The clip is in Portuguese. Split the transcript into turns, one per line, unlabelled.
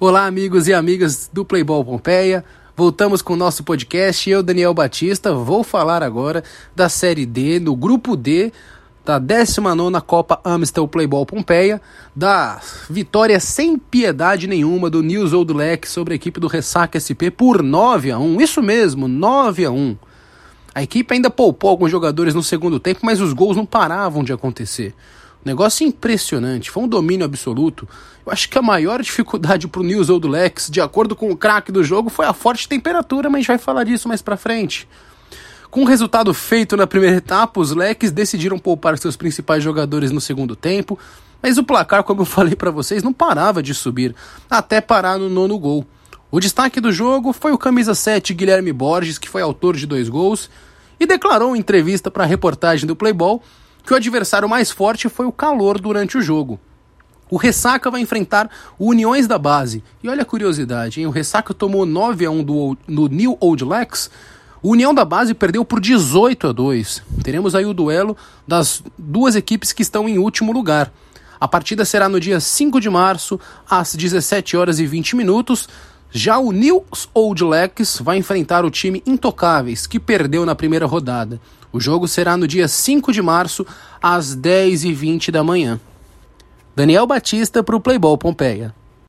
Olá, amigos e amigas do Playball Pompeia. Voltamos com o nosso podcast. Eu, Daniel Batista, vou falar agora da Série D, no Grupo D da 19 Copa Amstel Playball Pompeia, da vitória sem piedade nenhuma do News Old sobre a equipe do Ressaca SP por 9 a 1 Isso mesmo, 9 a 1 A equipe ainda poupou alguns jogadores no segundo tempo, mas os gols não paravam de acontecer. Negócio impressionante, foi um domínio absoluto. Eu acho que a maior dificuldade para o News Old Lex, de acordo com o craque do jogo, foi a forte temperatura, mas a gente vai falar disso mais para frente. Com o resultado feito na primeira etapa, os Leques decidiram poupar seus principais jogadores no segundo tempo, mas o placar, como eu falei para vocês, não parava de subir, até parar no nono gol. O destaque do jogo foi o camisa 7 Guilherme Borges, que foi autor de dois gols, e declarou em entrevista para a reportagem do Playboy que o adversário mais forte foi o calor durante o jogo. O Ressaca vai enfrentar o Uniões da Base. E olha a curiosidade, hein? o Ressaca tomou 9 a 1 do, no New Old Lex. O União da Base perdeu por 18 a 2. Teremos aí o duelo das duas equipes que estão em último lugar. A partida será no dia 5 de março, às 17 horas e 20 minutos. Já o New Old Lex vai enfrentar o time Intocáveis, que perdeu na primeira rodada. O jogo será no dia 5 de março, às 10h20 da manhã. Daniel Batista para o Playball Pompeia.